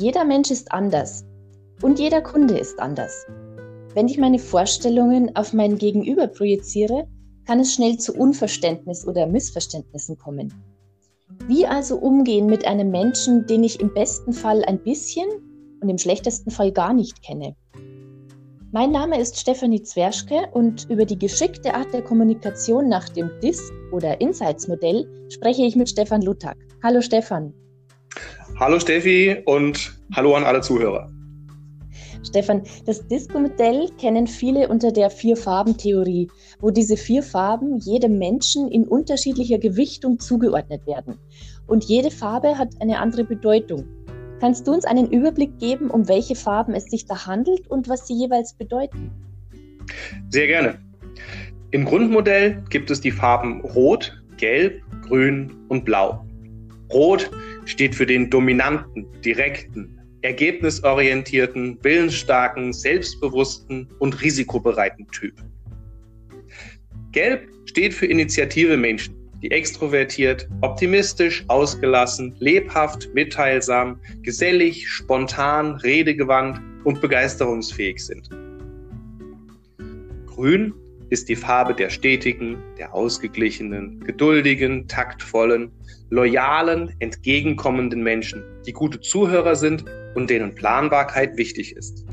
Jeder Mensch ist anders und jeder Kunde ist anders. Wenn ich meine Vorstellungen auf mein Gegenüber projiziere, kann es schnell zu Unverständnis oder Missverständnissen kommen. Wie also umgehen mit einem Menschen, den ich im besten Fall ein bisschen und im schlechtesten Fall gar nicht kenne? Mein Name ist Stefanie Zwerschke und über die geschickte Art der Kommunikation nach dem DISC oder Insights-Modell spreche ich mit Stefan Luttag. Hallo Stefan. Hallo Steffi und hallo an alle Zuhörer. Stefan, das Disco-Modell kennen viele unter der Vier-Farben-Theorie, wo diese vier Farben jedem Menschen in unterschiedlicher Gewichtung zugeordnet werden. Und jede Farbe hat eine andere Bedeutung. Kannst du uns einen Überblick geben, um welche Farben es sich da handelt und was sie jeweils bedeuten? Sehr gerne. Im Grundmodell gibt es die Farben Rot, Gelb, Grün und Blau. Rot steht für den dominanten, direkten, ergebnisorientierten, willensstarken, selbstbewussten und risikobereiten Typ. Gelb steht für initiative Menschen, die extrovertiert, optimistisch, ausgelassen, lebhaft, mitteilsam, gesellig, spontan, redegewandt und begeisterungsfähig sind. Grün ist die Farbe der stetigen, der ausgeglichenen, geduldigen, taktvollen, loyalen, entgegenkommenden Menschen, die gute Zuhörer sind und denen Planbarkeit wichtig ist.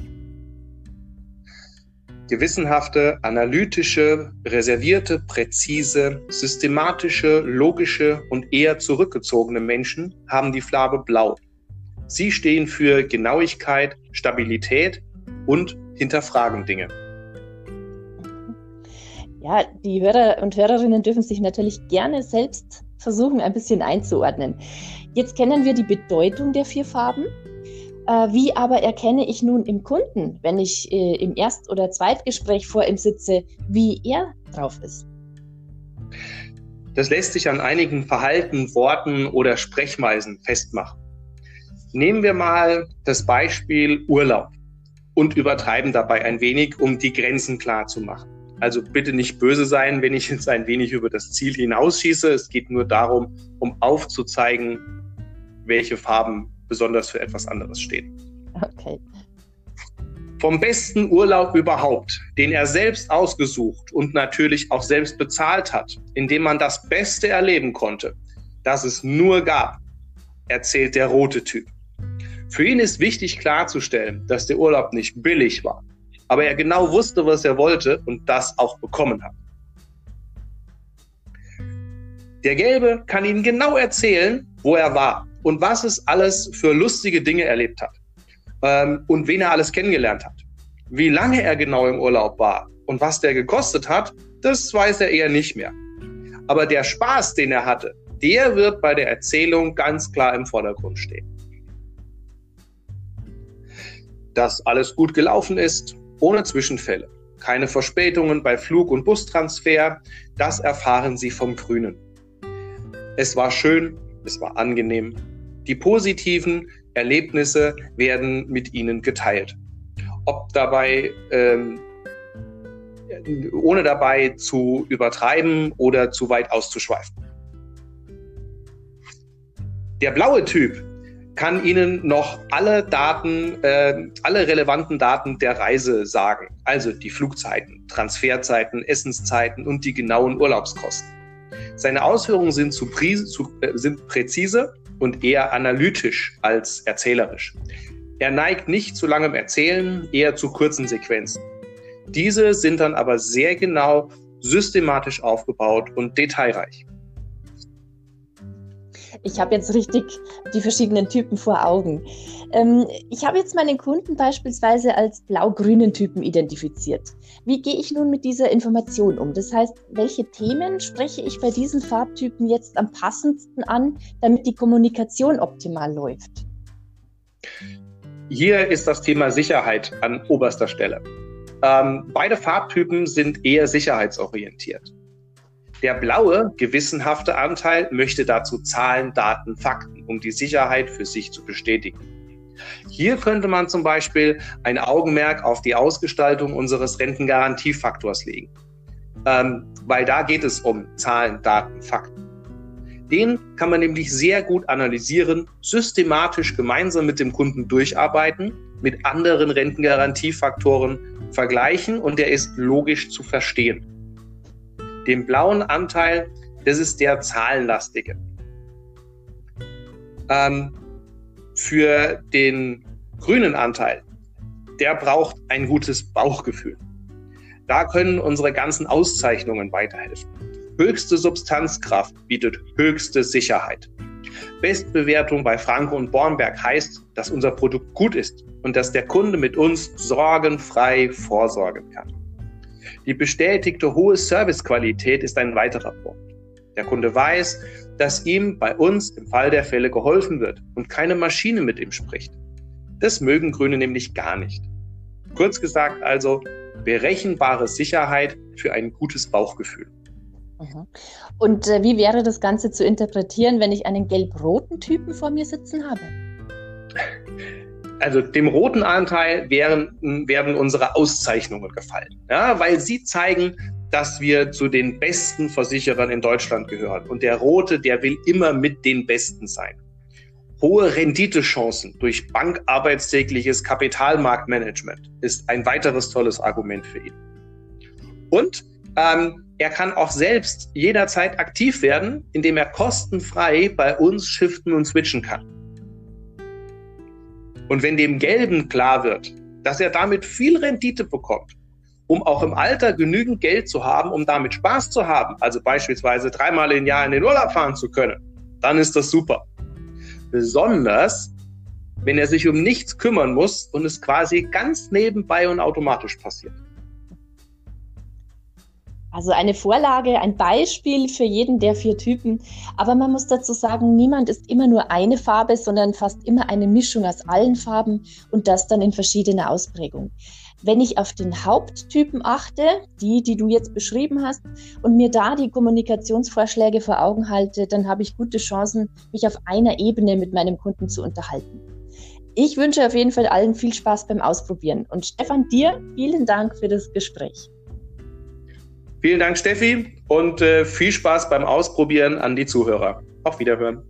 Gewissenhafte, analytische, reservierte, präzise, systematische, logische und eher zurückgezogene Menschen haben die Farbe Blau. Sie stehen für Genauigkeit, Stabilität und hinterfragen Dinge. Ja, die Hörer und Hörerinnen dürfen sich natürlich gerne selbst versuchen, ein bisschen einzuordnen. Jetzt kennen wir die Bedeutung der vier Farben. Äh, wie aber erkenne ich nun im Kunden, wenn ich äh, im Erst- oder Zweitgespräch vor ihm sitze, wie er drauf ist? Das lässt sich an einigen Verhalten, Worten oder Sprechweisen festmachen. Nehmen wir mal das Beispiel Urlaub und übertreiben dabei ein wenig, um die Grenzen klar zu machen. Also bitte nicht böse sein, wenn ich jetzt ein wenig über das Ziel hinausschieße. Es geht nur darum, um aufzuzeigen, welche Farben besonders für etwas anderes stehen. Okay. Vom besten Urlaub überhaupt, den er selbst ausgesucht und natürlich auch selbst bezahlt hat, indem man das Beste erleben konnte, das es nur gab, erzählt der rote Typ. Für ihn ist wichtig klarzustellen, dass der Urlaub nicht billig war, aber er genau wusste, was er wollte und das auch bekommen hat. Der Gelbe kann Ihnen genau erzählen, wo er war und was es alles für lustige Dinge erlebt hat ähm, und wen er alles kennengelernt hat. Wie lange er genau im Urlaub war und was der gekostet hat, das weiß er eher nicht mehr. Aber der Spaß, den er hatte, der wird bei der Erzählung ganz klar im Vordergrund stehen. Dass alles gut gelaufen ist, ohne Zwischenfälle. Keine Verspätungen bei Flug- und Bustransfer. Das erfahren Sie vom Grünen. Es war schön, es war angenehm. Die positiven Erlebnisse werden mit Ihnen geteilt. Ob dabei, ähm, ohne dabei zu übertreiben oder zu weit auszuschweifen. Der blaue Typ kann Ihnen noch alle Daten, äh, alle relevanten Daten der Reise sagen. Also die Flugzeiten, Transferzeiten, Essenszeiten und die genauen Urlaubskosten. Seine Ausführungen sind, zu, zu, äh, sind präzise und eher analytisch als erzählerisch. Er neigt nicht zu langem Erzählen, eher zu kurzen Sequenzen. Diese sind dann aber sehr genau, systematisch aufgebaut und detailreich. Ich habe jetzt richtig die verschiedenen Typen vor Augen. Ähm, ich habe jetzt meinen Kunden beispielsweise als blau-grünen Typen identifiziert. Wie gehe ich nun mit dieser Information um? Das heißt, welche Themen spreche ich bei diesen Farbtypen jetzt am passendsten an, damit die Kommunikation optimal läuft? Hier ist das Thema Sicherheit an oberster Stelle. Ähm, beide Farbtypen sind eher sicherheitsorientiert. Der blaue, gewissenhafte Anteil möchte dazu Zahlen, Daten, Fakten, um die Sicherheit für sich zu bestätigen. Hier könnte man zum Beispiel ein Augenmerk auf die Ausgestaltung unseres Rentengarantiefaktors legen, ähm, weil da geht es um Zahlen, Daten, Fakten. Den kann man nämlich sehr gut analysieren, systematisch gemeinsam mit dem Kunden durcharbeiten, mit anderen Rentengarantiefaktoren vergleichen und der ist logisch zu verstehen. Den blauen Anteil, das ist der zahlenlastige. Ähm, für den grünen Anteil, der braucht ein gutes Bauchgefühl. Da können unsere ganzen Auszeichnungen weiterhelfen. Höchste Substanzkraft bietet höchste Sicherheit. Bestbewertung bei Franke und Bornberg heißt, dass unser Produkt gut ist und dass der Kunde mit uns sorgenfrei vorsorgen kann. Die bestätigte hohe Servicequalität ist ein weiterer Punkt. Der Kunde weiß, dass ihm bei uns im Fall der Fälle geholfen wird und keine Maschine mit ihm spricht. Das mögen Grüne nämlich gar nicht. Kurz gesagt also, berechenbare Sicherheit für ein gutes Bauchgefühl. Mhm. Und äh, wie wäre das Ganze zu interpretieren, wenn ich einen gelb-roten Typen vor mir sitzen habe? Also dem roten Anteil wären, werden unsere Auszeichnungen gefallen, ja, weil sie zeigen, dass wir zu den besten Versicherern in Deutschland gehören. Und der rote, der will immer mit den Besten sein. Hohe Renditechancen durch bankarbeitstägliches Kapitalmarktmanagement ist ein weiteres tolles Argument für ihn. Und ähm, er kann auch selbst jederzeit aktiv werden, indem er kostenfrei bei uns shiften und switchen kann. Und wenn dem Gelben klar wird, dass er damit viel Rendite bekommt, um auch im Alter genügend Geld zu haben, um damit Spaß zu haben, also beispielsweise dreimal im Jahr in den Urlaub fahren zu können, dann ist das super. Besonders, wenn er sich um nichts kümmern muss und es quasi ganz nebenbei und automatisch passiert. Also eine Vorlage, ein Beispiel für jeden der vier Typen. Aber man muss dazu sagen, niemand ist immer nur eine Farbe, sondern fast immer eine Mischung aus allen Farben und das dann in verschiedener Ausprägung. Wenn ich auf den Haupttypen achte, die, die du jetzt beschrieben hast, und mir da die Kommunikationsvorschläge vor Augen halte, dann habe ich gute Chancen, mich auf einer Ebene mit meinem Kunden zu unterhalten. Ich wünsche auf jeden Fall allen viel Spaß beim Ausprobieren. Und Stefan, dir vielen Dank für das Gespräch. Vielen Dank, Steffi, und äh, viel Spaß beim Ausprobieren an die Zuhörer. Auf Wiederhören.